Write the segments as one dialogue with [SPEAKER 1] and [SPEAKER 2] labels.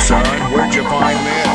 [SPEAKER 1] son, where'd you find this?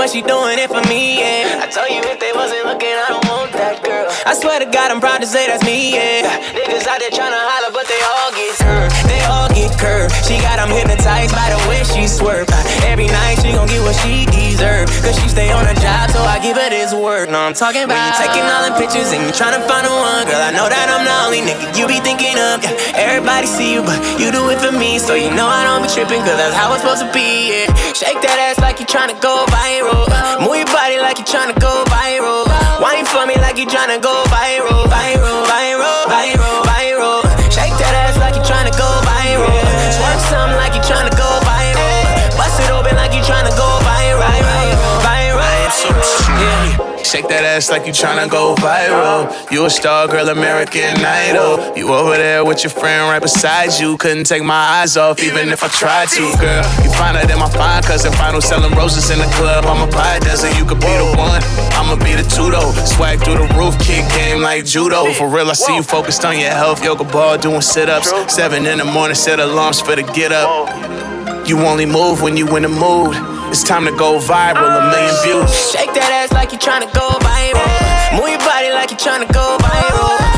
[SPEAKER 2] much she
[SPEAKER 3] doing it for me, yeah. I tell you if they wasn't looking, I don't want that girl. I swear to God, I'm proud to say that's me, yeah. Niggas out there tryna holler, but they all get got them hypnotized by the way she swerve. Every night she gon' get what she deserve. Cause she stay on her job, so I give her this work. Now I'm talking about when you taking all the pictures and you tryna find the one. Girl, I know that I'm the only nigga you be thinking of. Yeah, everybody see you, but you do it for me. So you know I don't be tripping, cause that's how it's supposed to be. Yeah. Shake that ass like you tryna go viral. Move your body like you tryna go viral. Wine for me like you tryna go viral. Viral, viral, viral. Shake that ass like you tryna go viral. You
[SPEAKER 4] a star girl, American Idol. You over there with your friend right beside you. Couldn't take my eyes off, even if I tried to, girl. You finer than my fine cousin, final selling roses in the club. I'm a pie dozen, you could be the one. I'ma be the two though. Swag through the roof, kick game like judo. For real, I see you focused on your health. Yoga ball, doing sit ups. Seven in the morning, set alarms for the get up. You only move when you in a mood. It's time to go viral, a million views.
[SPEAKER 3] Shake that ass like you trying to go viral. Move your body like you
[SPEAKER 5] trying to go
[SPEAKER 2] viral.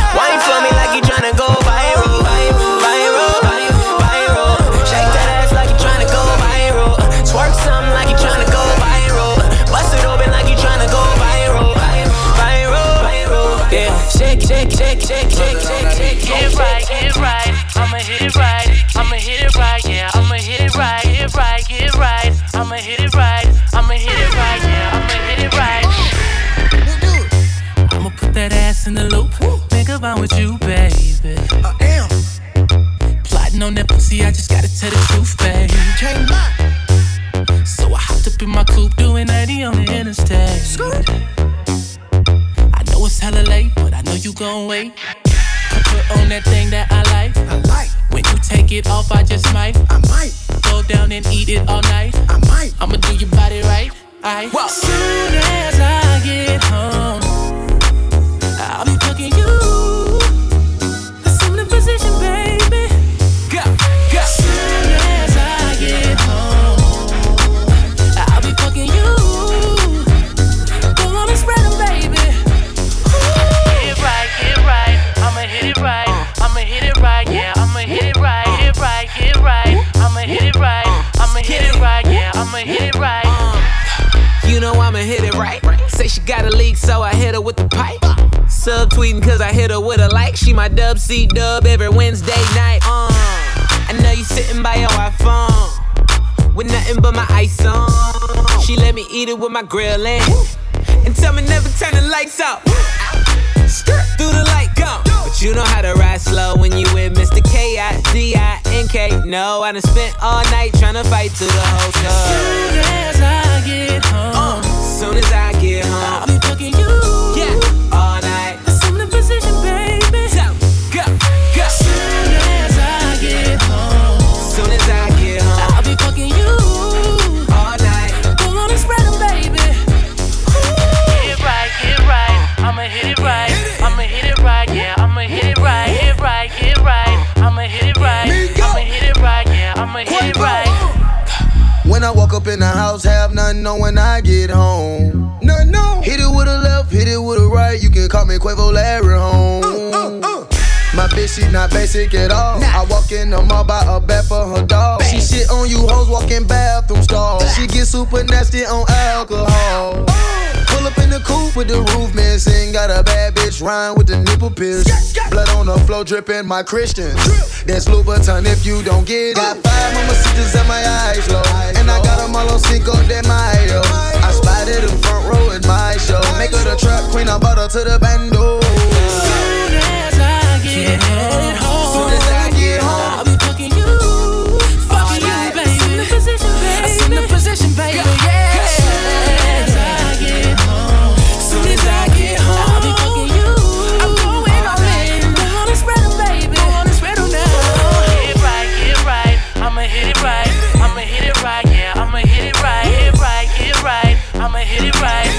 [SPEAKER 2] Call me Quavo Larry uh, uh, home. Uh. My bitch, she not basic at all. I walk in the mall, buy a bed for her dog. She shit on you hoes, walking bathroom stalls. She get super nasty on alcohol. Oh. Pull up in the coupe with the roof missing. Got a bad bitch rhyme with the nipple piercing. Blood on the floor dripping, my Christian. That's Louboutin if you don't get it. Got five mama sisters and my eyes low. And I got them all on Cinco de Mayo. I spotted them front row at my show. Make her the trap queen, I bought her to the bando.
[SPEAKER 6] Soon as I get home,
[SPEAKER 5] Soon as I get home.
[SPEAKER 6] I'll be fucking you. Fucking you, baby. Assume the position, baby. Assume the position, baby.
[SPEAKER 7] Hit it right.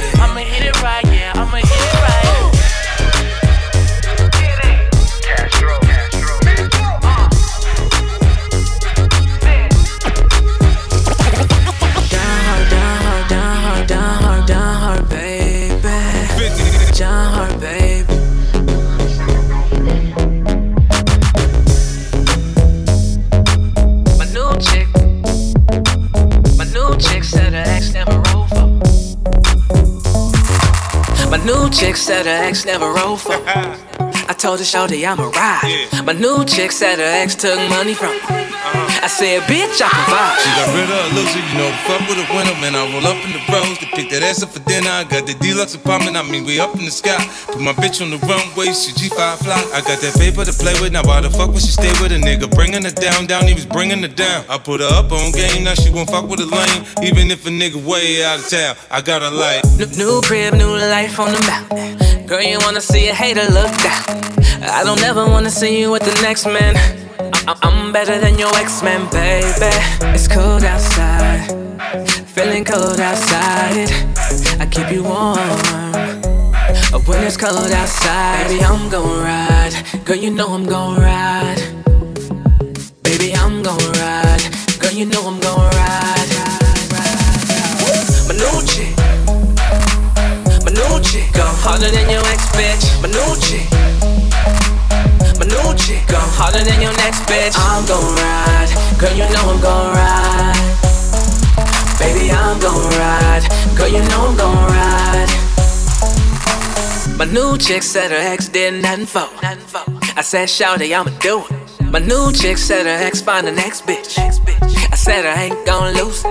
[SPEAKER 5] Said her ex never roll for. I told her, shorty, I'm a ride. My new chick said her ex took money from her. I said, bitch, I can vibe.
[SPEAKER 8] She got rid of her loser, you know, fuck with a winner, man. I roll up in the Rolls to pick that ass up for dinner. I got the deluxe apartment, I mean, we up in the sky. Put my bitch on the runway, she G5 fly. I got that paper to play with, now why the fuck would she stay with a nigga? Bringing her down, down, he was bringing her down. I put her up on game, now she won't fuck with a lame. Even if a nigga way out of town, I got her like.
[SPEAKER 5] New, new crib, new life on the mountain. Girl, you wanna see a hater look down. I don't ever wanna see you with the next man. I'm better than your ex-man, baby. It's cold outside, feeling cold outside. I keep you warm. When it's cold outside, baby, I'm gon' ride. Girl, you know I'm gon' ride. Baby, I'm gon' ride. Girl, you know I'm gon' ride. New chick go harder than your ex bitch. Chick. My new chick go harder than your next bitch. I'm gon' ride, girl. You know I'm gon' ride. Baby, I'm gon' ride, girl. You know I'm gon' ride. My new chick said her ex did nothing for. I said, Shawty, I'ma do it. My new chick said her ex find the next bitch. I said I ain't gon' lose.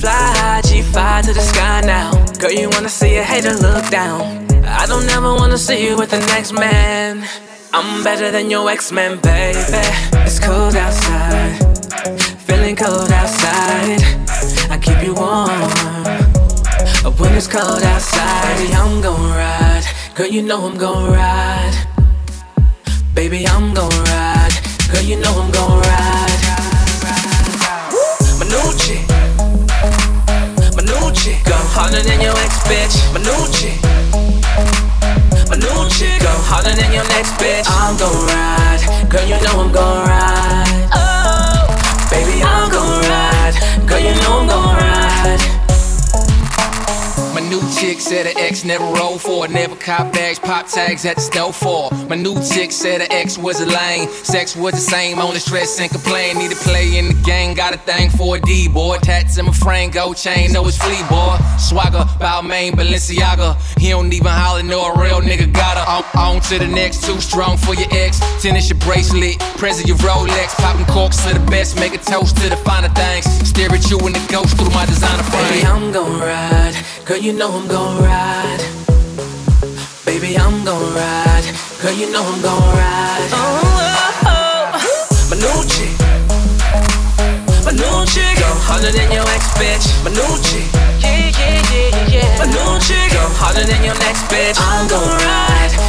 [SPEAKER 5] Fly high, G5 to the sky now. Girl, you wanna see a hater look down. I don't ever wanna see you with the next man. I'm better than your ex-man, baby. It's cold outside, feeling cold outside. I keep you warm. When it's cold outside, baby, I'm gon' ride. Girl, you know I'm gon' ride. Baby, I'm gon' ride. Girl, you know I'm gon' ride. New chick. Go harder than your ex bitch. My chick. Go harder than your next bitch. I'm gon' ride. Girl, you know I'm gon' ride. Oh, baby, I'm gon' ride. Girl, you know I'm gon' ride.
[SPEAKER 9] New chick said her ex never rolled for it, never cop bags, pop tags at the store for. My new chick said her ex was a lame, sex was the same, only stress and complain. Need to play in the game, got a thing for a D boy. Tats in my frame, gold chain, know it's flea boy. Swagger, Balmain, Balenciaga. He don't even holler, no a real nigga got her. On, on to the next, too strong for your ex. Tennis your bracelet, present your Rolex, popping corks to the best, make a toast to the finer things. Stare at you and the ghost through my designer frame.
[SPEAKER 5] I'm gon' ride. Girl, you know know I'm gon' ride. Baby, I'm gon' ride. Girl, you know I'm gon' ride. Oh, oh, oh. My new chick.
[SPEAKER 9] My new chick. Go harder than your ex, bitch. My new chick. Yeah, yeah, yeah, yeah. My new chick. Go
[SPEAKER 10] harder than your next bitch. I'm
[SPEAKER 9] gon'
[SPEAKER 10] ride.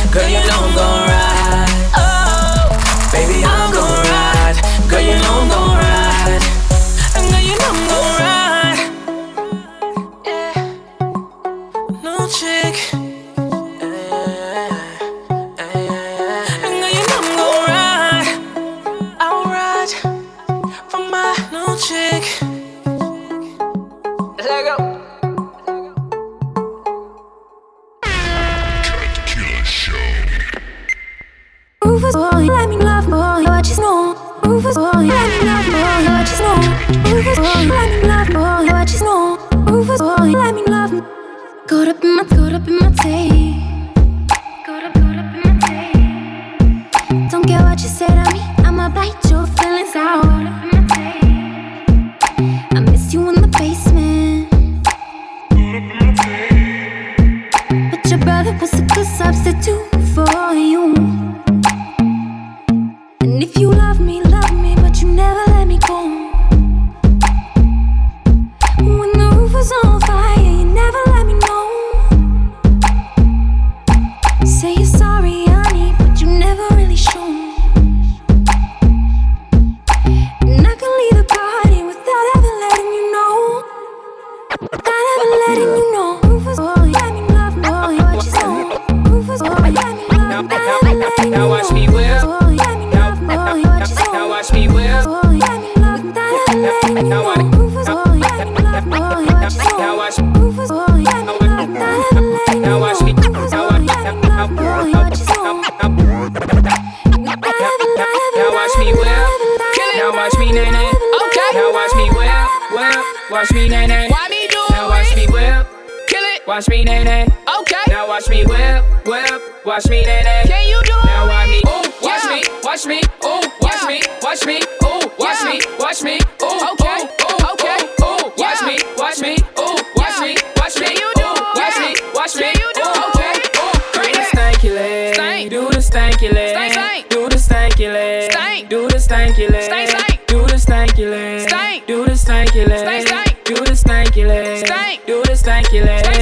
[SPEAKER 9] Watch me nae nae. Okay. Now watch me whip. Whip. Watch me nae nae.
[SPEAKER 11] Can you do it?
[SPEAKER 9] Now watch me. Ooh. Watch
[SPEAKER 11] Yeah.
[SPEAKER 9] me. Watch me. Ooh. Watch
[SPEAKER 11] Yeah.
[SPEAKER 9] me. Watch me. Ooh. Watch
[SPEAKER 11] Yeah.
[SPEAKER 9] me. Watch me. Ooh.
[SPEAKER 11] Okay.
[SPEAKER 9] Ooh.
[SPEAKER 11] Okay.
[SPEAKER 9] Ooh. Ooh. Watch me. Watch me. Ooh. Watch
[SPEAKER 11] Yeah.
[SPEAKER 9] me. Watch me.
[SPEAKER 11] Can you do
[SPEAKER 9] Ooh.
[SPEAKER 11] it?
[SPEAKER 9] Watch
[SPEAKER 11] Yeah.
[SPEAKER 9] me. Watch me.
[SPEAKER 11] Can you do
[SPEAKER 9] Ooh.
[SPEAKER 11] Okay.
[SPEAKER 9] Ooh. Do the stanky leg.
[SPEAKER 11] Stank.
[SPEAKER 9] Do the stanky leg.
[SPEAKER 11] Stank, stank.
[SPEAKER 9] Do the stanky leg.
[SPEAKER 11] Stank.
[SPEAKER 9] Do the stanky leg.
[SPEAKER 11] Stank, stank.
[SPEAKER 9] Do the stanky leg.
[SPEAKER 11] Stank.
[SPEAKER 9] Do the stanky leg.
[SPEAKER 11] Stank, stank.
[SPEAKER 9] Do the stanky leg.
[SPEAKER 11] Stank.
[SPEAKER 9] Do the stanky leg.
[SPEAKER 11] Stank,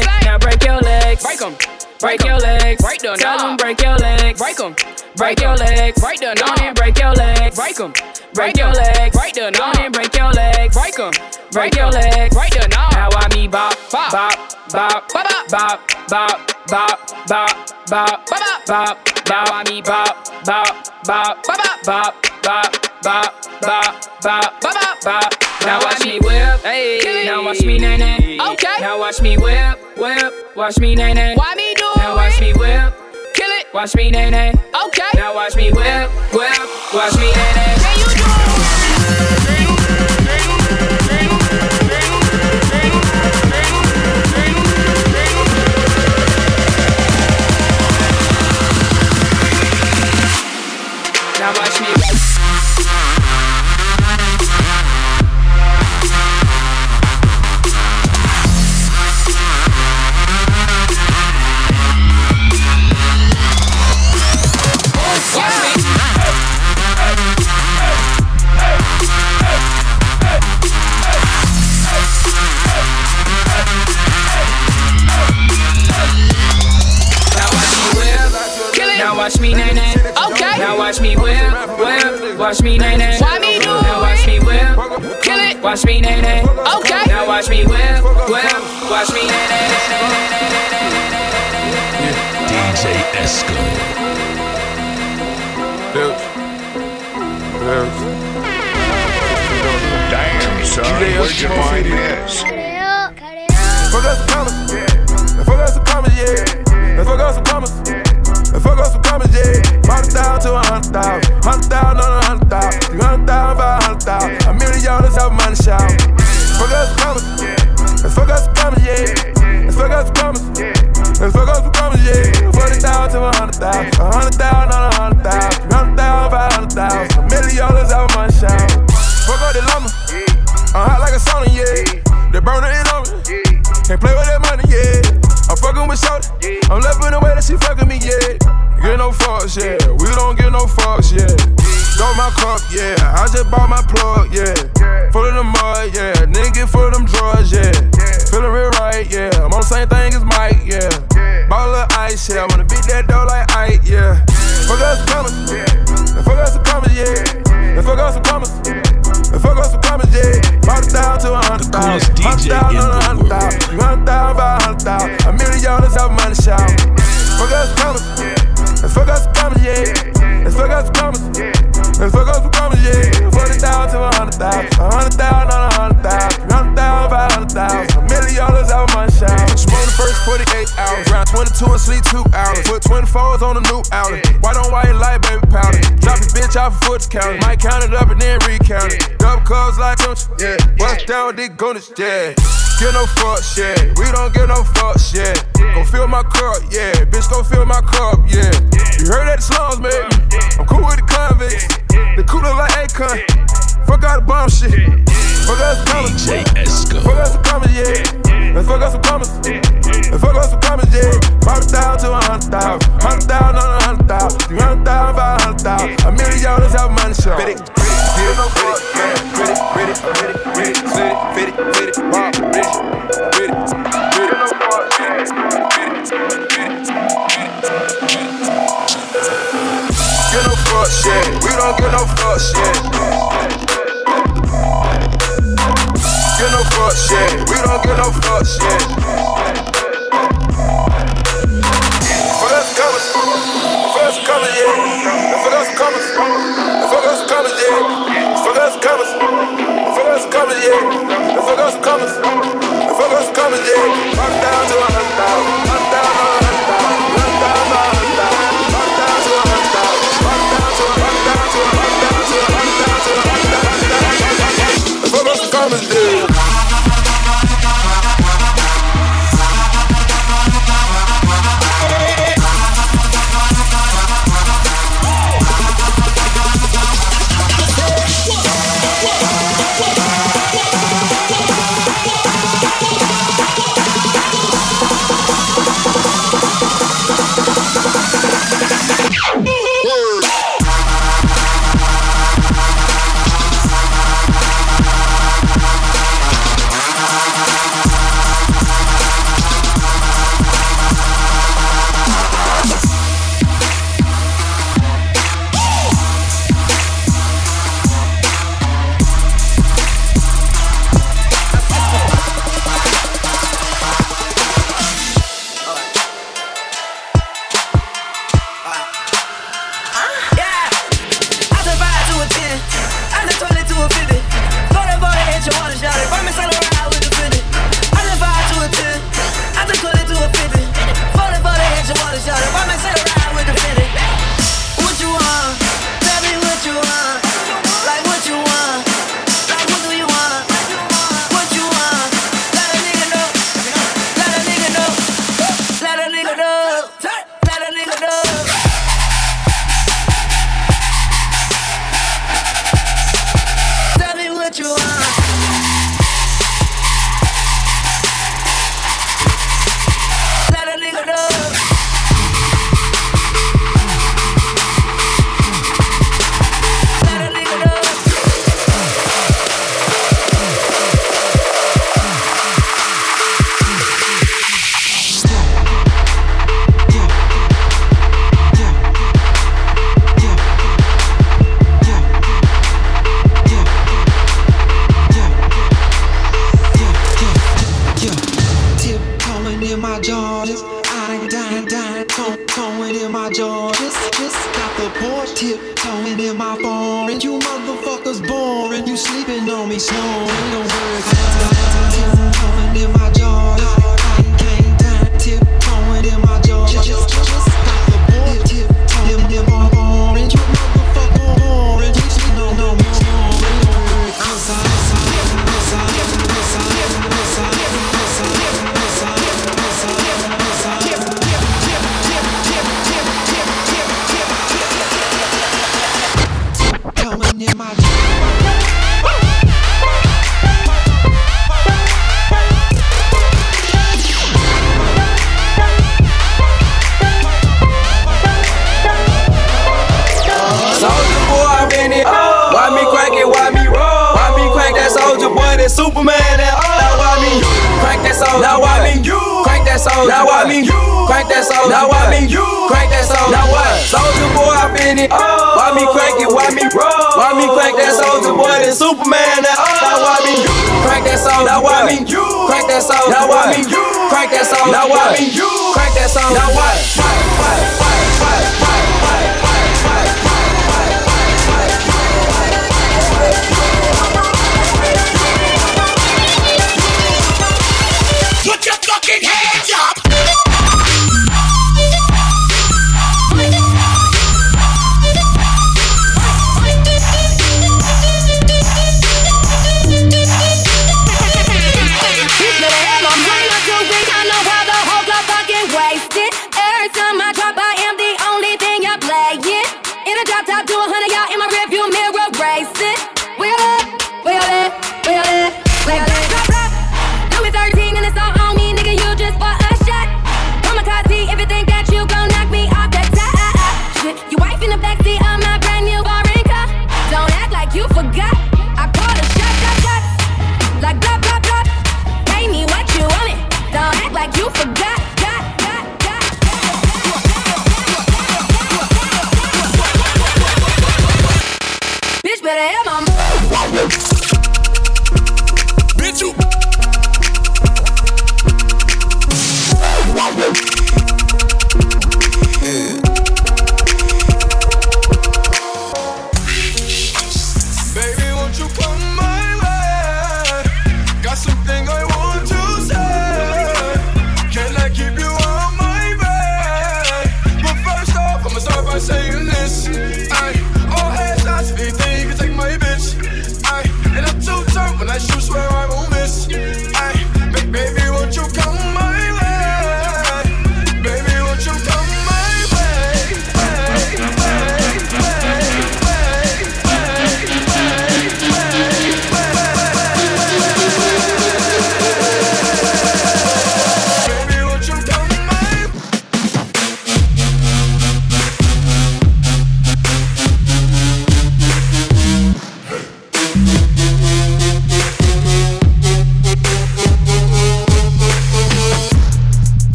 [SPEAKER 9] Break
[SPEAKER 11] 'em.
[SPEAKER 9] Break your legs.
[SPEAKER 11] Break the
[SPEAKER 9] Tell them break your legs.
[SPEAKER 11] Break 'em.
[SPEAKER 9] Break your legs.
[SPEAKER 11] Break the
[SPEAKER 9] Go on and break your legs.
[SPEAKER 11] Break 'em.
[SPEAKER 9] Break your legs.
[SPEAKER 11] Break the
[SPEAKER 9] Go on and break your legs.
[SPEAKER 11] Break 'em.
[SPEAKER 9] Break your legs.
[SPEAKER 11] Break the knob.
[SPEAKER 9] Now I me bop,
[SPEAKER 11] Bop.
[SPEAKER 9] bop, bop,
[SPEAKER 11] Bop,
[SPEAKER 9] bop, bop, bop, bop, bop, bop,
[SPEAKER 11] Bop,
[SPEAKER 9] bop. Me bop, bop, bop,
[SPEAKER 11] Bop,
[SPEAKER 9] bop, bop, bop, bop, bop, bop,
[SPEAKER 11] Bop,
[SPEAKER 9] bop. Now watch me whip.
[SPEAKER 11] Hey.
[SPEAKER 9] Now watch me nae nae.
[SPEAKER 11] Okay.
[SPEAKER 9] Now watch me whip, whip. Watch me nae nae.
[SPEAKER 11] Why me do it?
[SPEAKER 9] Now watch me whip.
[SPEAKER 11] Kill it.
[SPEAKER 9] Watch me nae nae.
[SPEAKER 11] Okay.
[SPEAKER 9] Now watch me whip, whip. Watch me
[SPEAKER 11] nae
[SPEAKER 9] nae. Watch me nae nae.
[SPEAKER 11] Why me do
[SPEAKER 9] Now
[SPEAKER 11] it?
[SPEAKER 9] watch me whip.
[SPEAKER 11] Kill it.
[SPEAKER 9] Watch me nae nae.
[SPEAKER 11] Okay.
[SPEAKER 9] Now watch me whip, whip. Watch me nae nae nae nae nae nae nae nae.
[SPEAKER 12] DJ Esco.
[SPEAKER 13] Damn, son, where'd you find this?
[SPEAKER 14] Fuck up some commas, yeah. Fuck up some commas, yeah. Let's fuck up some commas. Let's fuck up some commas, yeah. Brought it down to a hundred thousand. Hundred thousand on a A million dollars out of money shout. Fuck some commas. Let's fuck some commas, yeah. Let's fuck some commas. Let's fuck some commas, yeah. Forty thousand to a hundred thousand. A hundred thousand on a hundred thousand. Hundred thousand, five hundred thousand. A million dollars out of money shout. Fuck up the llama. I'm hot like a sauna, yeah. They burn it on me. Can't play with that money, yeah. I'm fucking with Shorty. I'm loving the way that she fucking me, yeah. Get no fucks, yeah. We don't get no fucks, yeah. My cup, yeah. I just bought my plug, yeah. Full of the mud, yeah. Nigga, full of them drugs, yeah. Feeling real right, yeah. I'm on the same thing as Mike, yeah. Ball of ice, yeah. I wanna beat that door like Ike, yeah. Fuck us some commas, yeah. Fuck us some commas, yeah. Fuck us some commas, yeah. Fuck us some commas, yeah. To a hundred thousand. Five thousand to a hundred thousand. One thousand by a hundred thousand. A million dollars out of money shop. Fuck us some commas, yeah. Fuck some commas, yeah. Fuck us some commas, yeah. Let's fuck up some commas, yeah. 40,000 to a 100,000. a 100,000 on 100,000. 300,000, 500,000. A million dollars out of my shout. Smoke the first 48 hours. Got 22 and sleep two hours. Put 24s on a new outlet. White on white light, baby powder. Drop a bitch off a foot counter. Might count it up and then recount it. Double cubs like don't you? Yeah. Bust down with the goonies, yeah. Give no fuck shit. We don't give no fuck shit. Go fill my cup, yeah. Bitch, go fill my cup, yeah. You heard that the slums, baby. I'm cool with the convicts. The cooler like Akon. Fuck out the bomb shit. Fuck out the comedy. Fuck out the comedy, yeah. Let's fuck out some commas. Let's fuck out some commas, yeah. Five thousand to a hundred thousand. Hundred thousand on a hundred thousand. Three hundred thousand, five hundred thousand. A million dollars have money show. Fit it, fit it, no fuck, man. Fit it, fit it, fit it, fit it, fit it, fit it, fit it. Fit it, fit it, no fuck, man. Fit it, fit it, fit it, fit it. Get no fuck shit. We don't get no fuck shit. Fuck shit. We don't get no fuck shit. Fuck us comers. Fuck us comers, yeah. Fuck us comers. Fuck us comers, yeah. Fuck us comers. Fuck us comers, yeah. Fuck us comers. Fuck us comers, yeah. Rock down to a hundred thousand. Rock down to a hundred thousand. Rock down to a hundred thousand. Rock down to a hundred thousand. Rock down to a to a rock down to a to a rock down to a Fuck us comers, yeah.
[SPEAKER 15] Yeah.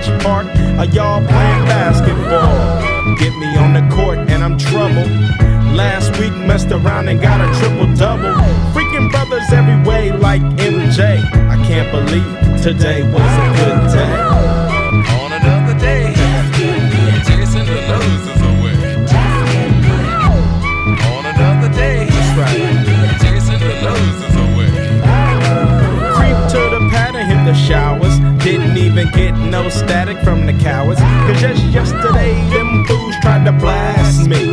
[SPEAKER 16] Which part are y'all playing basketball? Get me on the court and I'm trouble. Last week messed around and got a triple double. Freaking brothers every way like MJ. I can't believe today was a good day.
[SPEAKER 8] On another day, chasing the losers away. On another day,
[SPEAKER 16] That's right.
[SPEAKER 8] chasing the losers away.
[SPEAKER 16] Creep to the pad and hit the showers. Even get no static from the cowards. Cause just yesterday, them fools tried to blast me.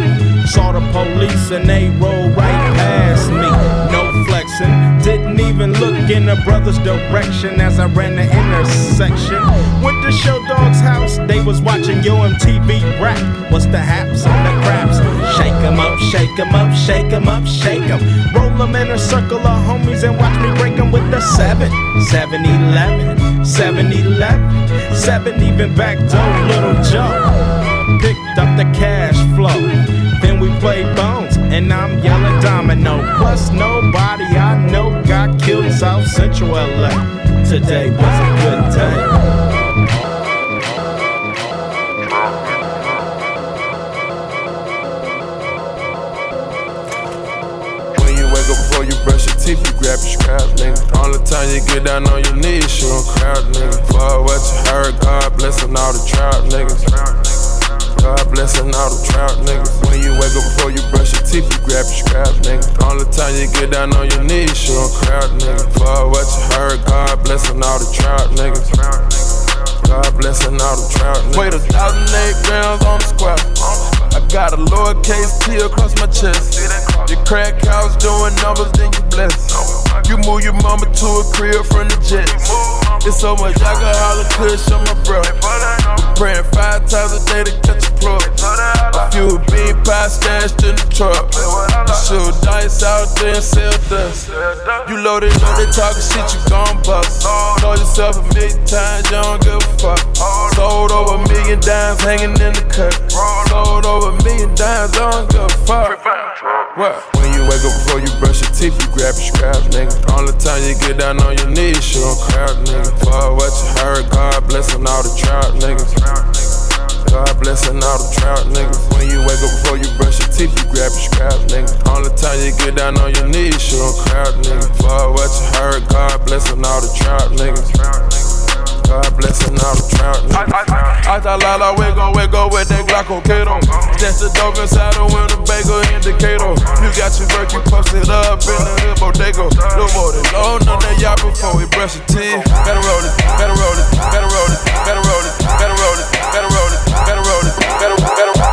[SPEAKER 16] Saw the police and they rolled right past me. No flexing, didn't even look in the brother's direction as I ran the intersection. Went to Show Dog's house, they was watching Yo MTV rap. What's the haps and the craps? Shake 'em up, shake 'em up, shake 'em up, shake 'em. Roll 'em in a circle of homies and watch me break 'em with the 7. 7 11, 7 11, 7 even back door, little Joe. Picked up the cash flow. Then we played bones, and I'm yelling domino. Plus, nobody I know got killed South Central LA. Today was a good day.
[SPEAKER 2] When you wake up before you brush your teeth, you grab your scraps, nigga. All the
[SPEAKER 14] time you get down on your knees, you don't crowd niggas. Fuck what you heard, God blessing all the trout niggas. God blessing all the trout niggas. When you wake up before you brush your teeth, you grab your scrap nigga. Only time you get down on your knees, you don't crowd niggas. Fuck what you heard, God blessing all the trout niggas. God blessing all the trout niggas. Weighed a thousand eight grams on the square. I got a lowercase T across my chest. Your crack house doing numbers, then you bless. You move your mama to a crib from the jets. It's so much alcohol and kush on my bro. Praying five times a day to catch plug. A few bean pie stashed in the truck. Shoot dice out there and sell dust. You loaded, loaded, talking shit, you gon' bust. Told yourself a million times, you don't give a fuck. Sold over a million dimes hanging in the cut. Sold over a million dimes, I don't give a fuck. What? When you wake up before you brush your teeth, you grab your scrap, nigga. Only time you get down on your knees, you don't crowd, nigga. Fuck what you heard, God blessing all the trout, niggas. God blessing all the trout niggas. When you wake up before you brush your teeth, you grab your scrap, nigga. Only time you get down on your knees, you don't crowd, nigga. Fuck what you heard, God blessing all the trout niggas. God blessing all the trout niggas. I thought Lala, we gon' wake up with that Glockocato. That's the dope inside the Winnebago indicator. You got your work, you posted up in the hood bodega. No more than low on that yacht before we brush your teeth. Better roll it, better roll it, better roll it, better roll it, better roll it, better roll it, better better, better, better.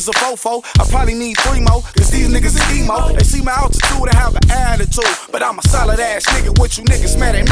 [SPEAKER 17] Is a
[SPEAKER 18] fofo. I probably need three more, cause these niggas is emo. They see my altitude and have an attitude. But I'm a solid ass nigga, what you niggas mad at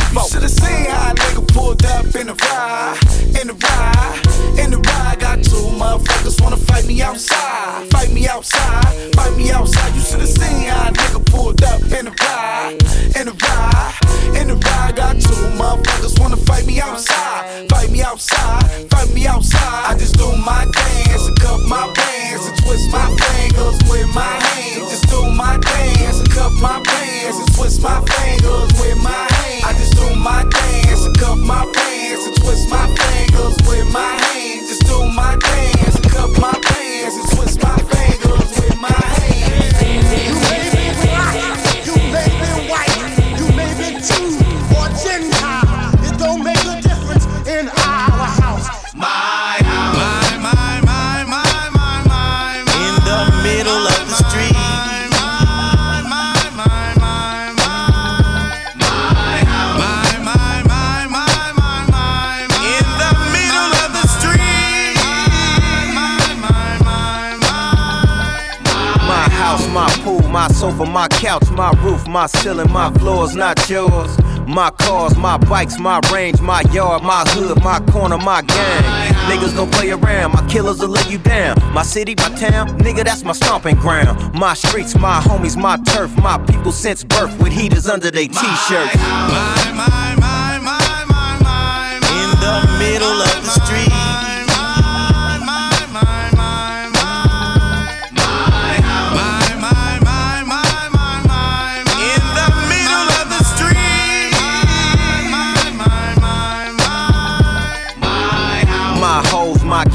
[SPEAKER 18] my my
[SPEAKER 19] ceiling, my floors, not yours. My cars, my bikes, my range, my yard, my hood, my corner, my gang. Niggas don't play around, my killers will lay you down. My city, my town, nigga, that's my stomping ground. My streets, my homies, my turf, my people since birth with heaters under their t-shirts.
[SPEAKER 20] My, my, my, my, my, my, In the middle of the street.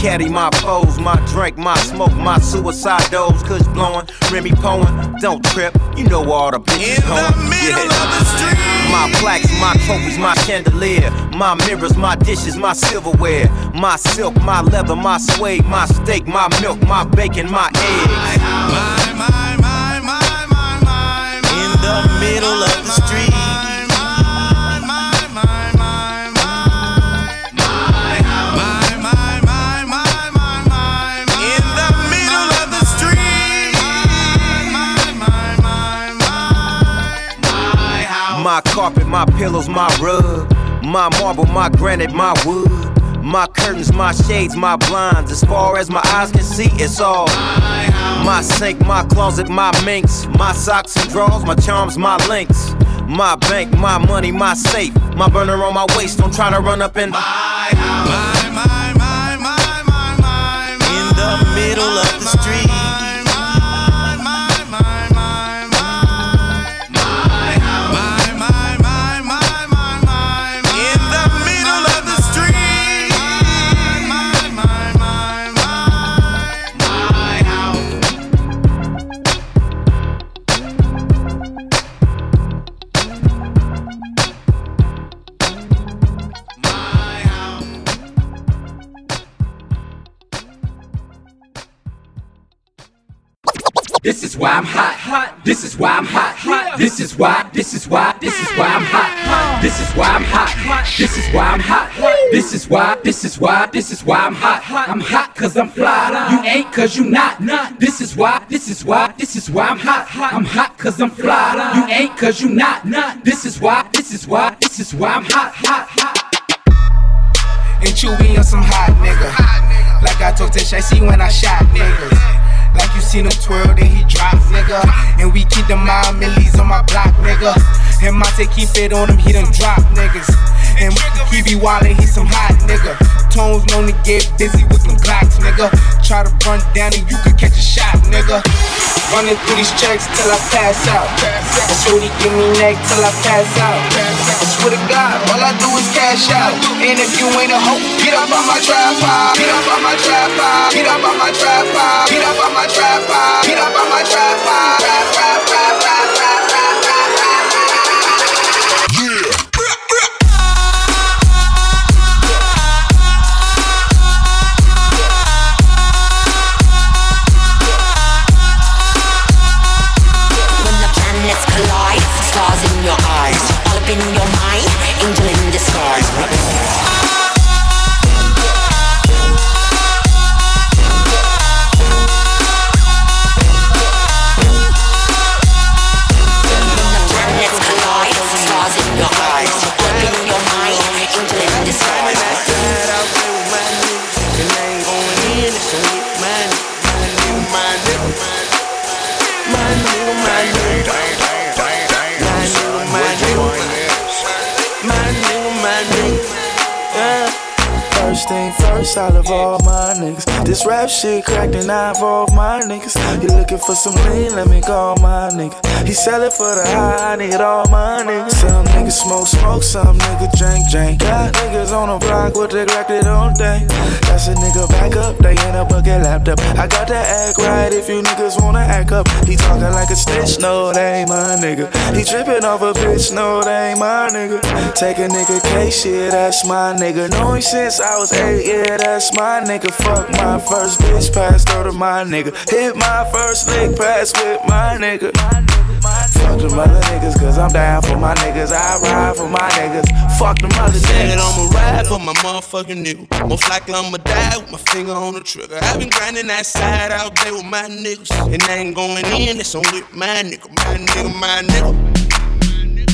[SPEAKER 19] Caddy, my foes, my drink, my smoke, my suicide dose, kush blowing, Remy Poen, don't trip, you know all the bitches In going. yeah. My plaques, my trophies, my chandelier, my mirrors, my dishes, my silverware, my silk, my leather, my suede, my steak, my milk, my bacon, my eggs.
[SPEAKER 20] My, my, my, my, my, my, In the middle of the street. My
[SPEAKER 19] carpet, my pillows, my rug, my marble, my granite, my wood. My curtains, my shades, my blinds. As far as my eyes can see, it's all. My sink, my closet, my minks. My socks and drawers, my charms, my links. My bank, my money, my safe. My burner on my waist, don't try to run up in my
[SPEAKER 20] house. My, my, my, my, my, my, In the middle of the street.
[SPEAKER 21] This is why I'm hot. This is why I'm hot. This is why. This is why. This is why I'm hot. This is why I'm hot. This is why I'm hot. This is why. This is why. This is why I'm hot. I'm hot cause I'm fly. You ain't cause you not. This is why. This is why. This is why I'm hot. I'm hot cause I'm fly. You ain't cause you not. This is why. This is why. This is why I'm hot. Hot. Hot.
[SPEAKER 22] And Chewy on some hot nigga. Like I told Tish, I see when I shot niggas. Like you seen him twirl, then he drop, nigga. And we keep the mind millies on my block, nigga. And Monte keep it on him, he done drop niggas. And he be wildin', he some hot nigga. Tones known to get busy with them Glocks, nigga. Try to run down and you could catch a shot, nigga. Running through these checks till I pass out. And shorty give me neck till I pass out. I swear to God, all I do is cash out. And if you ain't a hoe, get up on my tripod. Get up on my tripod. Get up on my tripod. Get up on my my trap. Heat up on my trap vibe. Trap, trap, trap, trap.
[SPEAKER 23] For some lean? Let me call my nigga. He sell it for the high, I need all my niggas. Some niggas smoke, smoke, some niggas drink, drink. Got niggas on the block with the Glock, they back up, they in a bucket laptop. I got to act right if you niggas wanna act up. He talking like a snitch, no, they ain't my nigga. He tripping off a bitch, no, they ain't my nigga. Take a nigga case, shit, that's my nigga. Know him since I was eight, yeah, that's my nigga. Fuck my first bitch, passed her to my nigga. Hit my first lick, pass with my nigga. Fuck them other niggas, cause I'm down for my niggas. I ride for my niggas. Fuck them other
[SPEAKER 4] Said
[SPEAKER 23] niggas.
[SPEAKER 4] I'ma ride for my motherfucking nigga. Most likely I'ma die with my finger on the trigger. I've been grinding that side out there with my niggas. And I ain't going in, it's on with my nigga, my nigga, my nigga.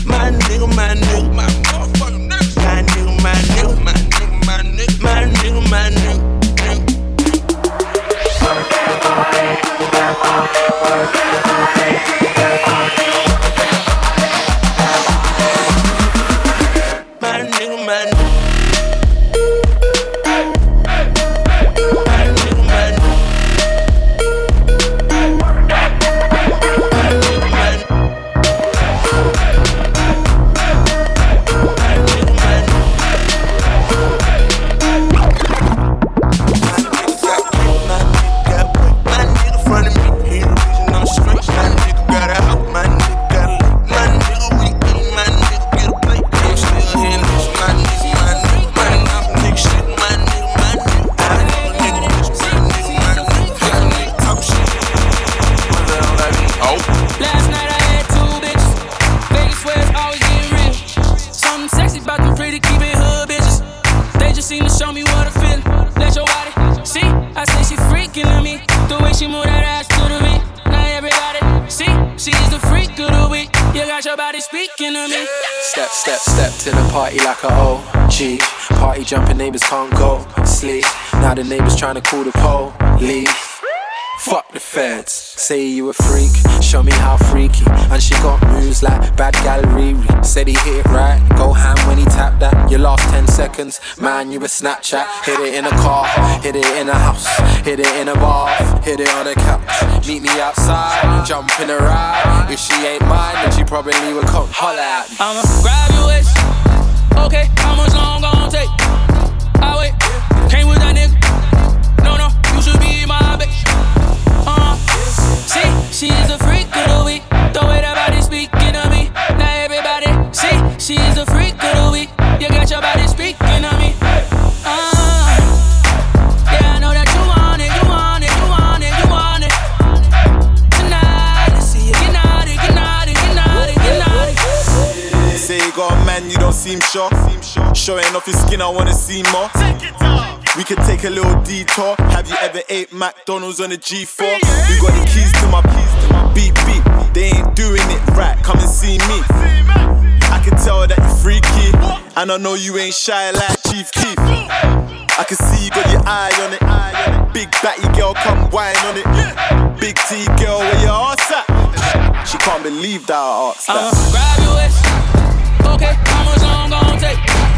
[SPEAKER 4] My nigga, my nigga, my motherfucking nigga. My nigga, my nigga, my nigga, my nigga, my nigga, my nigga. My
[SPEAKER 24] trying to call the police. Fuck the feds. Say you a freak, show me how freaky. And she got moves like bad gallery. Said he hit it right, go ham when he tapped that. Your last 10 seconds, man, you a Snapchat. Hit it in a car, hit it in a house, hit it in a bar, hit it on a couch. Meet me outside, jump in a ride. If she ain't mine, then she probably would come holler at me.
[SPEAKER 25] I'ma grab your waist. Okay, how much long gon' take? she's a freak of the week. The way that body speaking to me. Now everybody see, she's a freak of the week. You got your body speaking to me.
[SPEAKER 26] Say you got a man, you don't seem sure. Showing off your skin, I wanna see more. Take it down. We could take a little detour. Have you ever ate McDonald's on a G4? We got the keys to my beep beep. They ain't doing it right. Come and see me. I can tell that you're freaky, and I know you ain't shy like Chief Keef. I can see you got your eye on it. Big batty girl, come whine on it. Big T girl, where your ass at? She can't believe that I asked
[SPEAKER 25] I'ma
[SPEAKER 26] uh-huh.
[SPEAKER 25] grab your waist. Okay, how much long gon' take?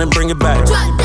[SPEAKER 27] And bring it back.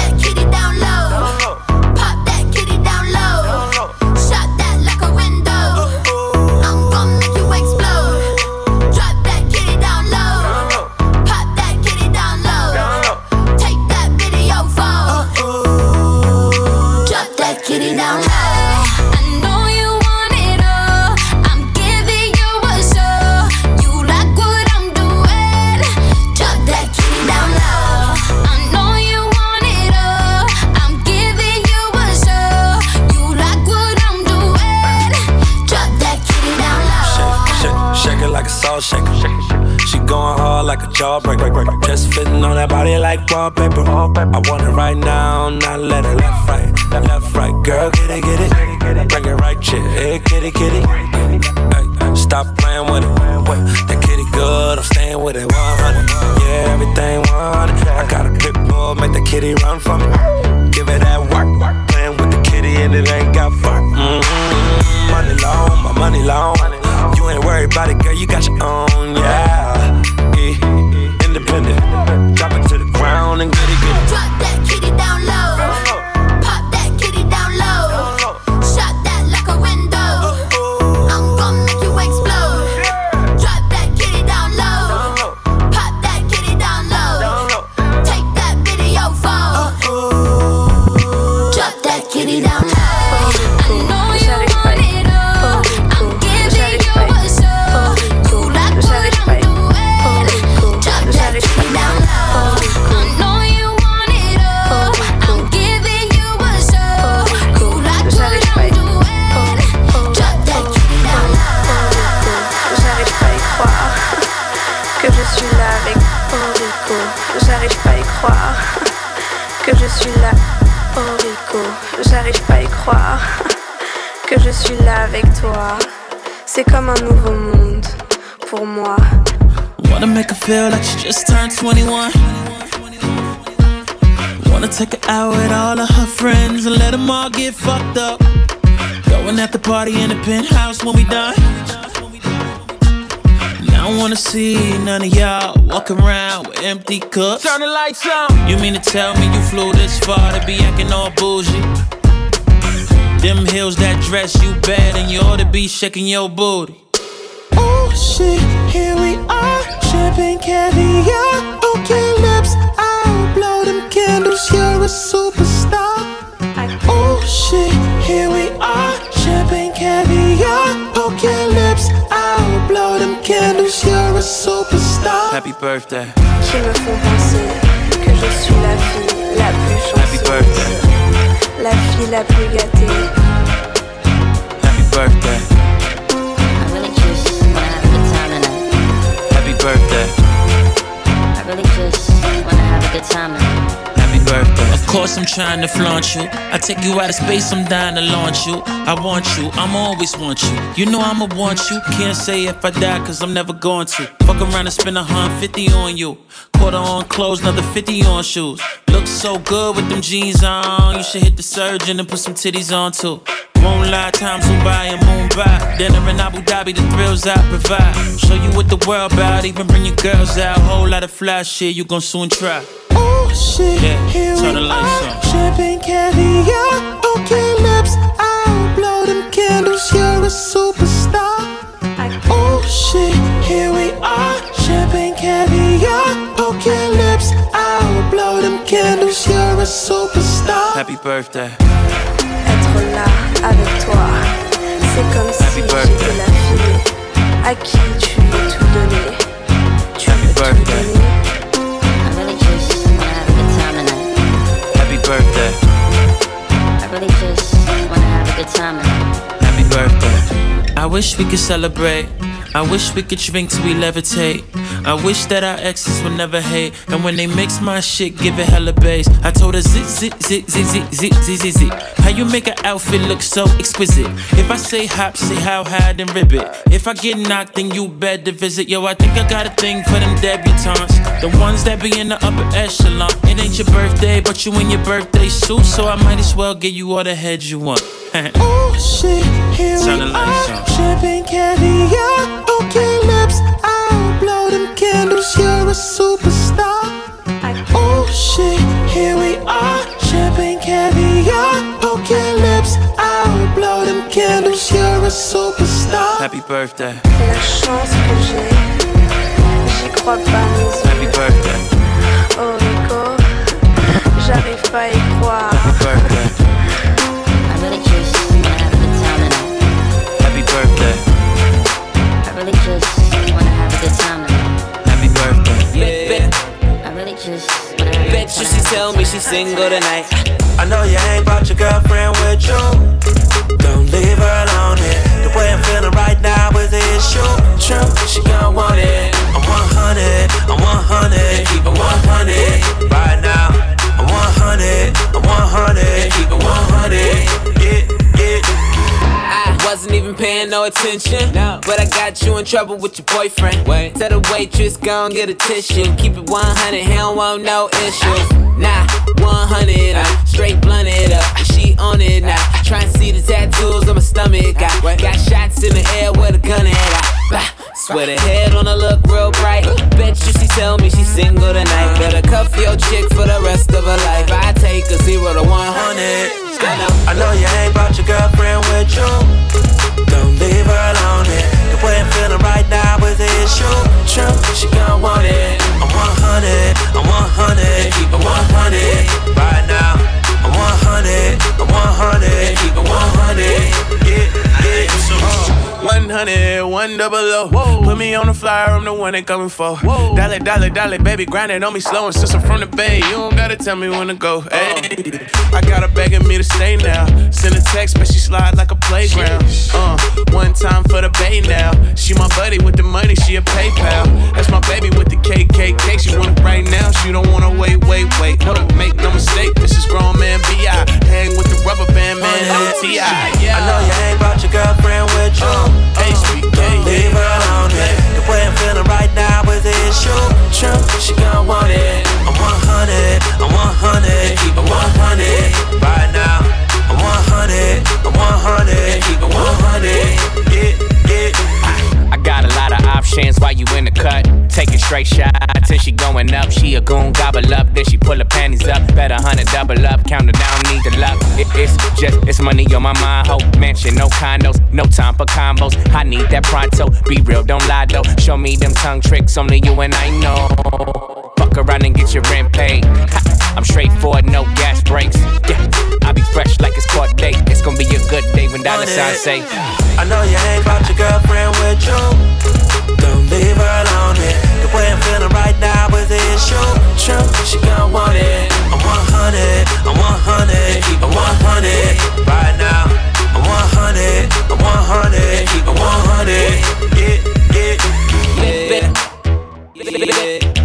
[SPEAKER 28] Que je suis là avec toi. C'est comme un nouveau monde pour moi.
[SPEAKER 29] Wanna make her feel like she just turned 21. Wanna take her out with all of her friends and let them all get fucked up. Going at the party in the penthouse when we done. Now I wanna see none of y'all walking around with empty cups.
[SPEAKER 9] Turn the lights on.
[SPEAKER 29] You mean to tell me you flew this far to be acting all bougie? Them heels that dress you bad and you ought to be shaking your booty.
[SPEAKER 28] Oh shit, here we are, champagne caviar. Okay, lips, I'll blow them candles. You're a superstar. Oh shit, here we are, champagne caviar. Okay, lips, I'll blow them candles. You're a superstar.
[SPEAKER 29] Happy birthday.
[SPEAKER 28] Qui me font penser que je suis la fille la plus
[SPEAKER 29] Happy birthday.
[SPEAKER 28] La fille la plus gâtée.
[SPEAKER 29] Happy birthday.
[SPEAKER 30] I really just wanna have a good time tonight.
[SPEAKER 29] Happy birthday.
[SPEAKER 30] I really just wanna have a good time tonight.
[SPEAKER 29] Birthday. Of course, I'm trying to flaunt you. I take you out of space, I'm dying to launch you. I want you, I'm always want you. You know I'ma want you. Can't say if I die, cause I'm never going to. Fuck around and spend a hundred fifty on you. Quarter on clothes, another 50 on shoes. Look so good with them jeans on. You should hit the surgeon and put some titties on too. Won't lie, times will buy and moon by. Dinner in Abu Dhabi, the thrills I provide. Show you what the world about, even bring your girls out. Whole lot of fly shit, you gon' soon try.
[SPEAKER 28] Oh shit,
[SPEAKER 29] Yeah,
[SPEAKER 28] here
[SPEAKER 29] turn
[SPEAKER 28] we
[SPEAKER 29] the lights
[SPEAKER 28] are,
[SPEAKER 29] on.
[SPEAKER 28] champagne caviar. Okay, lips, I'll blow them candles. You're a superstar. Oh shit, here we are, champagne caviar. Okay, lips, I'll blow them candles. You're a superstar.
[SPEAKER 29] Happy birthday.
[SPEAKER 28] Être là avec toi, c'est comme si j'étais la fille à qui tu veux tout donner. Tu veux tout donner.
[SPEAKER 30] I
[SPEAKER 29] wish we could celebrate
[SPEAKER 30] I wish we could drink till we levitate. I wish that our exes would never hate. And when they mix my shit, give it hella bass. I told her zit zit zit zit zit zit zit zit zit. How you make an outfit look so exquisite? If I say hop, say how high, then ribbit. If I get knocked, then you better visit. Yo, I think I got a thing for them debutantes. The ones that be in the upper echelon. It ain't your birthday, but you in your birthday suit. So I might as well give you all the heads you want.
[SPEAKER 29] oh shit, here
[SPEAKER 30] Sounded
[SPEAKER 29] we
[SPEAKER 30] like
[SPEAKER 29] are. Champagne caviar, okay lips. I'll blow them candles. You're a superstar. Oh shit, here we are. Champagne caviar, okay lips. I'll blow them candles. You're a superstar.
[SPEAKER 30] Happy birthday.
[SPEAKER 28] La chance que j'ai, j'y crois pas mes yeux.
[SPEAKER 30] Happy birthday.
[SPEAKER 28] Oh Rico, j'arrive pas à y croire.
[SPEAKER 30] Happy birthday.
[SPEAKER 3] Tell me she's single tonight.
[SPEAKER 27] I know you ain't brought your girlfriend with you. Don't leave her alone. It. The way I'm feeling right now is the issue. True, she gon' want it. I'm 100, I'm 100, keep it 100. Right now, I'm 100, I'm 100, keep it 100. Yeah, yeah.
[SPEAKER 3] I wasn't even paying no attention. But I got you in trouble with your boyfriend. Wait. Tell the waitress, gon' get a tissue. Keep it 100, he don't want no issues. Nah, 100, I straight blunt it up. and She on it now. Try and see the tattoos on my stomach. I got shots in the air with a gun at. I, bah, swear the head on her look real bright. Bet you she tell me she's single tonight. Better cuff your chick for the rest of her life. I take a zero to 100.
[SPEAKER 27] I know you ain't brought your girlfriend with you. Don't leave her alone. It. The way I'm feeling right now is the issue. True, she gon' want it. I'm 100, I'm 100, keep it 100. Right now, I'm 100, I'm 100, keep it 100. Yeah, yeah. Uh.
[SPEAKER 4] 100, one double O. Put me on the flyer, I'm the one they coming for. Whoa. Dollar, dollar, dollar, baby, grind it on me slow and sister from the bay. You don't gotta tell me when to go. Hey, I got her begging me to stay now. Send a text, but she slide like a playground. Uh, one time for the bay now. She my buddy with the money, she a PayPal. That's my baby with the KKK. She want it right now, she don't wanna wait, wait, wait. No, make no mistake, this is grown man B.I. Hang with the rubber band man, no T.I. Yeah.
[SPEAKER 27] I know you ain't brought your girlfriend with you. Don't leave her alone. Way I'm feeling right now is the issue. True, she gon' want it. I'm 100, I'm 100, keep it 100. Right now, I'm 100, I'm 100, keep it 100. Yeah, yeah.
[SPEAKER 31] I got a lot of options while you in the cut. Taking straight shots and she going up. She a goon, gobble up. Then she pull her panties up. Better hundred double up. Count her down, need the luck. It, it's just, it's money on my mind. Hope mansion, no condos, no time for combos. I need that pronto. Be real, don't lie though. Show me them tongue tricks, only you and I know. Fuck around and get your rent paid. Ha, I'm straightforward, no gas breaks. Yeah, I be fresh like it's court date. It's gonna be a good day when dollar signs say.
[SPEAKER 27] I know you ain't brought your girlfriend with you. Don't leave her alone. It. The way I'm feeling right now is the issue. True, she gon' want it. I'm 100, I'm 100, keep it 100. Right now, I'm 100, I'm 100, keep it 100. Yeah, yeah.
[SPEAKER 3] Bet you she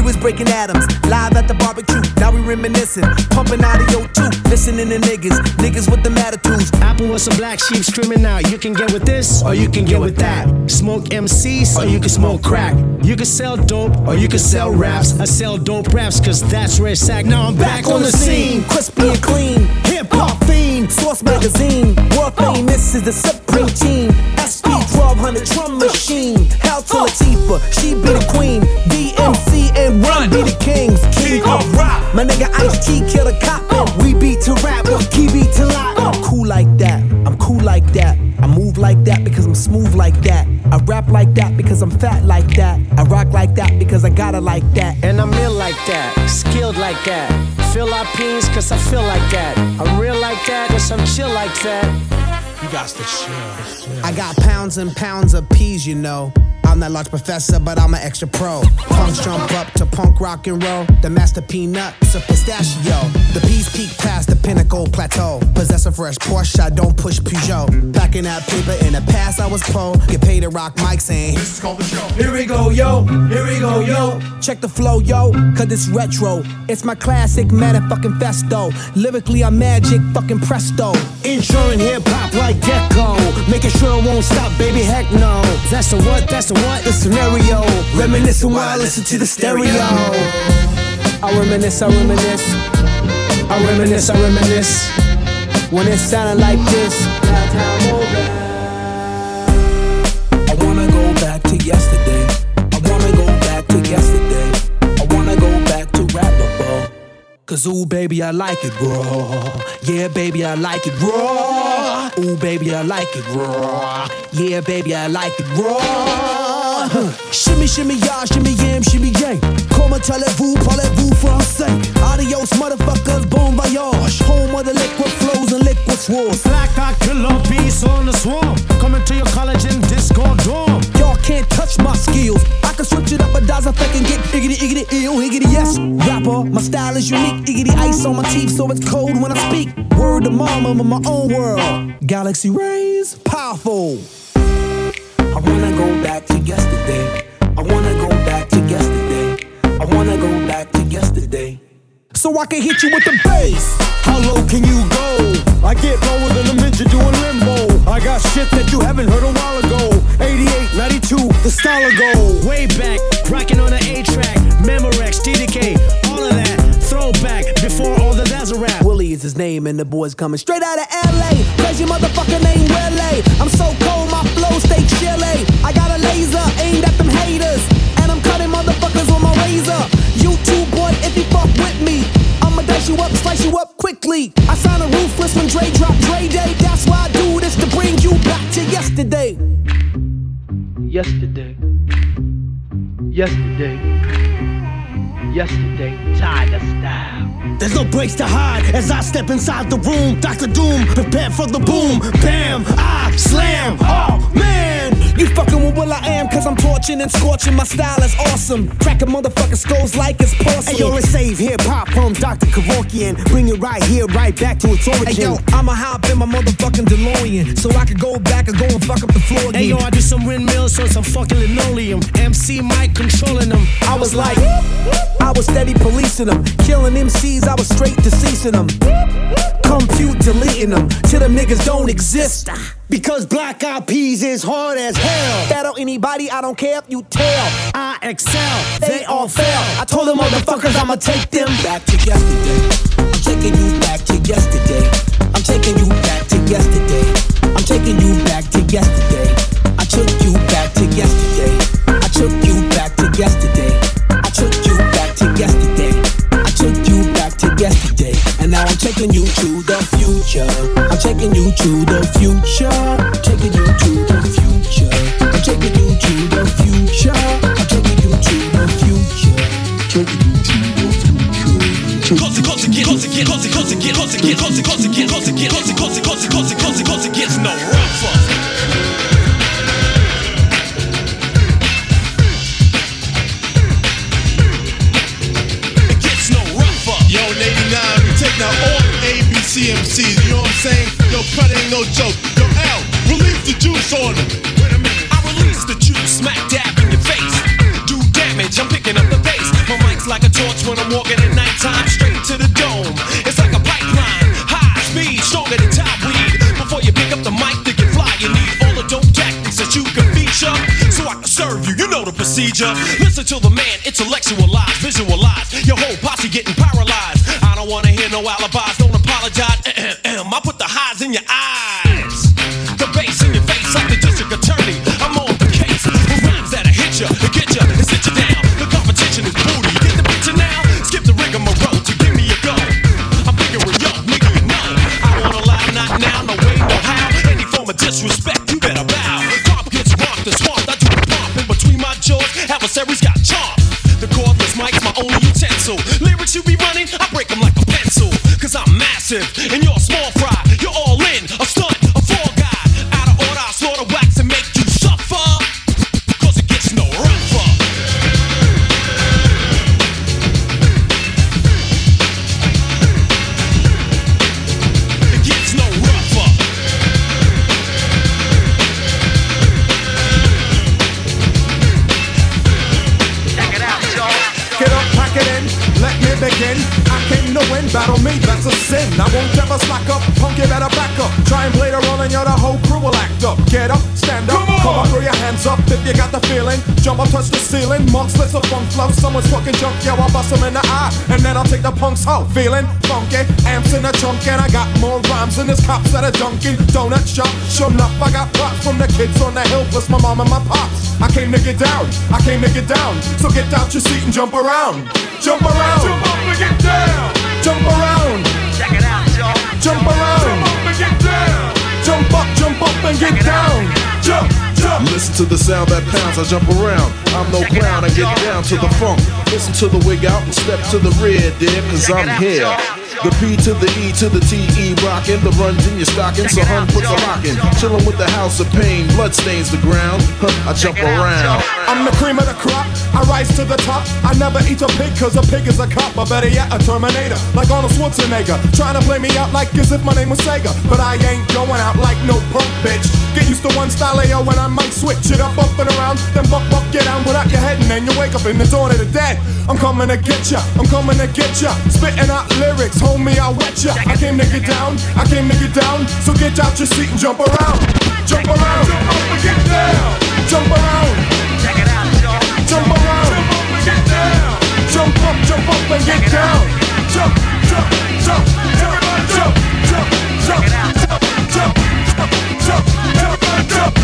[SPEAKER 32] was breaking atoms, live at the barbecue. Now we reminiscing, pumping audio too. Listening to niggas, niggas with the attitudes.
[SPEAKER 24] Apple was some black sheep screaming out. You can get with this, or you can get with that. Smoke MCs, or you can smoke crack. You can sell dope, or you can sell raps. I sell dope raps, cause that's where it's at. Now I'm back, on the scene.
[SPEAKER 33] crispy and clean. Hip hop fiend, Source magazine. World oh. famous is the supreme team. SP 1200 drum machine. Hell to Latifah, she be the queen. DMC and Run be the kings. King off rock. My nigga Ice T kill a cop. We beat to rap, key beat to lock. I'm cool like that. I'm cool like that. I move like that because I'm smooth like that. I rap like that because I'm fat like that. I rock like that because I got it like that.
[SPEAKER 34] And I'm ill like that, skilled like that. Feel our peas cause I feel like that. I'm real like that, cause I'm chill like that.
[SPEAKER 33] You got to chill. I got pounds and pounds of peas, you know. I'm that large professor, but I'm an extra pro. Punks jump up to punk rock and roll. The master peanut, it's a pistachio. The peas peak past the pinnacle plateau. Possess a fresh Porsche, I don't push Peugeot. Packing that paper in the past, I was pro. Get paid to rock mics saying, This is called the show. Here we go, yo. Here we go, yo. Check the flow, yo, cause it's retro. It's my classic motherfucking festo. Lyrically, I'm magic, fucking presto.
[SPEAKER 34] Insuring hip hop like Gecko. Making sure it won't stop, baby, heck no. That's the what, that's the what, the scenario. Reminiscing while I listen to the stereo. I reminisce, I reminisce. I reminisce, I reminisce. When it sounded like this.
[SPEAKER 33] I wanna go back to yesterday. I wanna go back to yesterday. I wanna go back to rappable. Cause ooh, baby, I like it raw. Yeah, baby, I like it raw. Ooh, baby, I like it raw. Yeah, baby, I like it raw.
[SPEAKER 34] Uh, shimmy, shimmy, y'all, shimmy, yam, shimmy, yang. Comme parlez-vous, parlez-vous français. Adios, motherfuckers, bon voyage. Home of the liquid flows and liquid swords.
[SPEAKER 28] Black eye killer beast on the swarm. Coming to your college in disco dorm.
[SPEAKER 33] Y'all can't touch my skills. I can switch it up a dozen effect and get iggity, iggity, ill, higgity, yes. Rapper, my style is unique. Iggity ice on my teeth, so it's cold when I speak. Word to mama, I'm in my own world. Galaxy rays, powerful. I wanna go back to yesterday. I wanna go back to yesterday. I wanna go back to yesterday.
[SPEAKER 34] So I can hit you with the bass. How low can you go? I get lower than a midget doing limbo. I got shit that you haven't heard a while ago. 88, 92, the style of gold.
[SPEAKER 28] Way back, rocking on the A track, Memorex, DDK, all of that. Throwback before all the dazzle rap.
[SPEAKER 33] Willie is his name, and the boys coming straight out of LA. Crazy motherfucker named Willie. I'm so cold, my flow stay chilly. I got a laser aimed at them haters, and I'm cutting motherfuckers with my razor. You too, boy, if you fuck with me, I'ma dice you up, slice you up quickly. I sign a ruthless when Dre drop Dre Day. That's why I do this to yesterday.
[SPEAKER 35] Yesterday. Yesterday. Yesterday. Tiger style.
[SPEAKER 34] There's no breaks to hide as I step inside the room. Dr. Doom, prepare for the boom. Bam, I slam. Oh man, you fucking with Will I Am, cause I'm torching and scorching. My style is awesome. Cracking motherfucking skulls like it's porcelain. Hey yo, let's save hip hop from Dr. Kevorkian. Bring it right here, right back to its origin. Hey yo, I'ma hop in my motherfucking DeLorean. So I can go back and go and fuck up the floor again.
[SPEAKER 28] Hey yo, I do some windmills on some fucking linoleum. MC Mike controlling them.
[SPEAKER 33] I was like, I was steady policing them. Killing MCs, I was straight deceasing them. Compute deleting them till them niggas don't exist.
[SPEAKER 34] Because Black Eyed Peas is hard as hell.
[SPEAKER 33] Battle anybody, I don't care if you tell.
[SPEAKER 34] I excel,
[SPEAKER 33] They all fail. I told them motherfuckers I'ma take them back to yesterday. I'm taking you back to yesterday. Taking you to the future. I'm taking you to the future. Taking you to the future. I'm taking you to the future. I'm taking you to the future. Taking you to the future.
[SPEAKER 36] Cause it, cause it get, cause it get, cause it, cause it get, cause it
[SPEAKER 25] Yo, ain't no joke. Yo, L, release the juice on them.
[SPEAKER 36] Wait a minute. I release the juice, smack dab in your face. Do damage, I'm picking up the pace. My mic's like a torch when I'm walking at nighttime, straight to the dome. It's like a pipeline, high speed, stronger than top weed. Before you pick up the mic to get fly, you need all the dope tactics that you can feature. So I can serve you, you know the procedure. Listen to the man, intellectualize, visualize. Your whole posse getting paralyzed. I don't wanna hear no alibis, massive and you're a small fry. You're all in, a stunt, a fall guy. Out of order, I slaughter wax and make you suffer. Cause it gets no rougher. It gets no rougher. Check it out, y'all.
[SPEAKER 37] Get up, pack it in, let me begin. Battle me, that's a sin. I won't ever slack up, punk, you better back up. Try and play the role and you're the whole crew will act up. Get up, stand up, come on, throw your hands up if you got the feeling. Jump up, touch the ceiling, monks, let's a funk flow. Someone's fucking junk, yo, I'll bust them in the eye. And then I'll take the punks out, feeling funky. Amps in the trunk, and I got more rhymes than this cops that are dunking. Donut shop, sure enough, I got props from the kids on the hill, plus my mom and my pops. I came to get down, I came to get down. So get out your seat and jump around. Jump around. Jump up and get down. Jump around. Check it out, y'all. Jump around. Jump up and get down. Jump up, jump up and get down. Jump, jump.
[SPEAKER 38] Listen to the sound that pounds, I jump around. I'm no clown, I get down to the funk. Listen to the wig out and step to the rear, dear, cause I'm here. The P to the E to the T E rockin', the runs in your stocking, so hun puts a lock in. Chillin' with the house of pain, blood stains the ground. Huh, I jump around.
[SPEAKER 37] I'm the cream of the crop. I rise to the top. I never eat a pig cause a pig is a cop. Or better yet, a Terminator. Like Arnold Schwarzenegger. Trying to play me out like as if my name was Sega. But I ain't going out like no punk bitch. Get used to one style AO when I might switch it up, up and around. Then buck, buck, get down without your head. And then you wake up in the dawn of the dead. I'm coming to get ya. I'm coming to get ya. Spitting out lyrics. Homie, I'll wet ya. I came to get down. I came to get down. So get out your seat and jump around. Jump around. Jump up and get down. Jump around. Check it out, y'all. Jump around. Jump up and get down. Jump up, jump up and get down. Jump, jump, jump, jump, jump, jump, jump, jump, jump, jump, jump, jump, jump,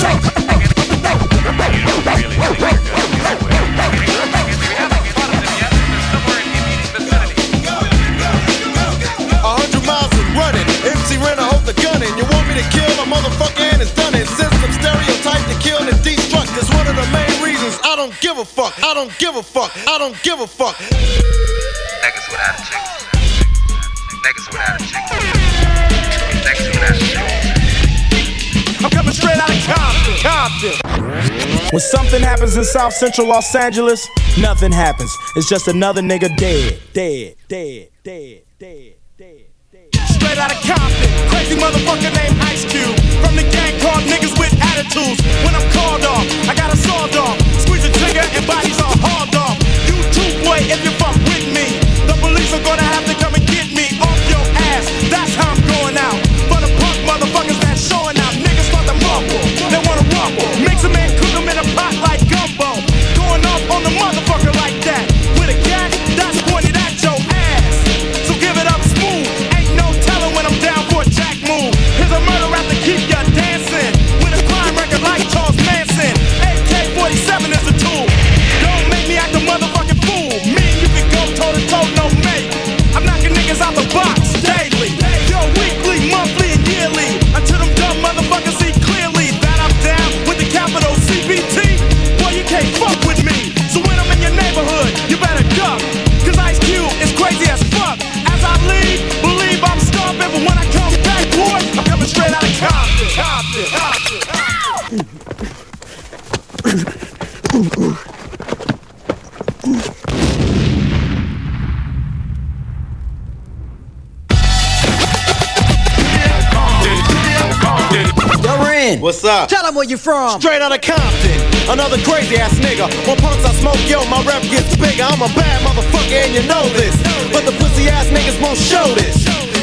[SPEAKER 37] jump.
[SPEAKER 19] A to kill a motherfucker and it's done. It system stereotype to kill and destruct. That's one of the main reasons I don't give a fuck. I don't give a fuck. I don't give a fuck.
[SPEAKER 39] Niggas without a chick. Niggas without a chick. Niggas without a chick.
[SPEAKER 37] I'm coming straight out of Compton. Compton.
[SPEAKER 16] When something happens in South Central Los Angeles, nothing happens. It's just another nigga dead, dead, dead, dead, dead, dead.
[SPEAKER 37] Straight out of Compton, crazy motherfucker named Ice Cube. From the gang called niggas with attitudes. When I'm called off, I got a sawed off. Squeeze a trigger and bodies are hauled off. You too, boy, if you fuck with me. The police are gonna have to come and get me off your ass. That's how I'm going out. For the punk motherfuckers that's showing out. Niggas start to mumble, they wanna rumble. Mix 'em and cook 'em in a pot like gumbo. Going off on the motherfucker
[SPEAKER 19] What's up?
[SPEAKER 40] Tell them where you from.
[SPEAKER 19] Straight out of Compton. Another crazy ass nigga. When punks I smoke, yo, my rep gets bigger. I'm a bad motherfucker and you know this. But the pussy ass niggas won't show this.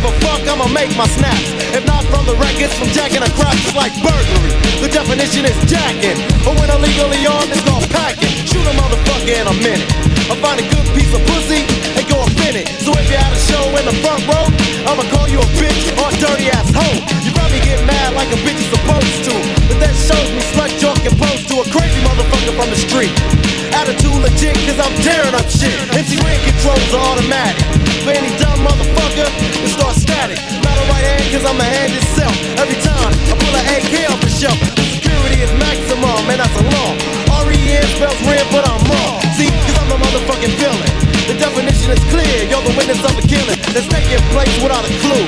[SPEAKER 19] Give a fuck, I'ma make my snaps. If not from the records, from jacking a crap, it's like burglary. The definition is jacking. But when illegally armed, it's called packing. Shoot a motherfucker in a minute. I find a good piece of pussy and go in it. So if you're at a show in the front row, I'ma call you a bitch or a dirty ass hoe. You probably get mad like a bitch is supposed to. But that shows me slut opposed to a crazy motherfucker from the street. Attitude legit, cause I'm tearing up shit. MC controls are automatic. For any cause I'm a hand itself. Every time I pull an AK off the shelf, the security is maximum, and that's a law. R-E-N spells red, but I'm wrong. See, cause I'm a motherfucking villain. The definition is clear, you're the witness of a killing that's taking place without a clue.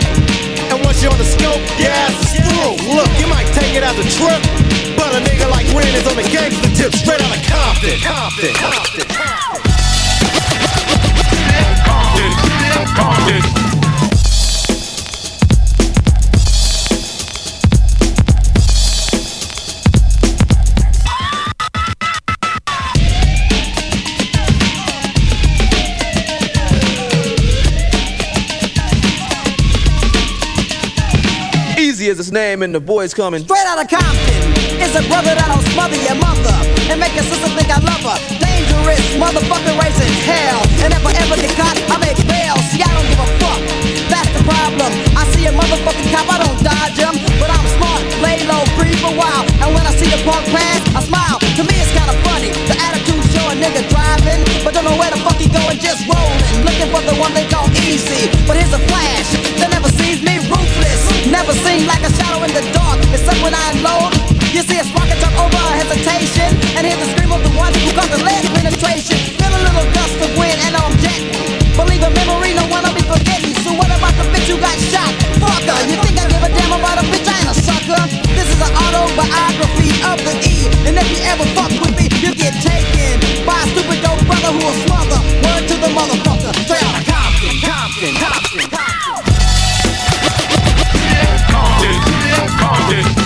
[SPEAKER 19] And once you're on the scope, your ass is through. Look, you might take it as a trip, but a nigga like Ren is on the gangster tip, straight out of Compton. Compton. Compton. Compton. Compton.
[SPEAKER 41] Is his name, and the boys coming.
[SPEAKER 40] Straight out of Compton is a brother that'll smother your mother and make your sister think I love her. Dangerous motherfucker raising hell. And if I ever get caught, I make bail. See, I don't give a fuck. That's the problem. I see a motherfucking cop, I don't dodge him. But I'm smart, lay low, breathe for a while. And when I see the punk pass, I smile. To me, it's kinda funny. The attitude show a nigga driving, but don't know where the fuck he going, just rolling. Looking for the one they call easy. But here's a Never seemed like a shadow in the dark, except when I unload. You see a spark and jump over a hesitation, and hear the scream of the one who got the lead penetration. Feel a little gust of wind, and I'm dead. Believe a memory, no one will be forgetting. So what about the bitch who got shot? Fucker, you think I give a damn about a bitch? I ain't a sucker. This is an autobiography of the E, and if you ever fuck with me, you get taken by a stupid dope brother who'll smother. Word to the motherfucker, straight out of Compton, Compton, Compton. Compton. Yeah.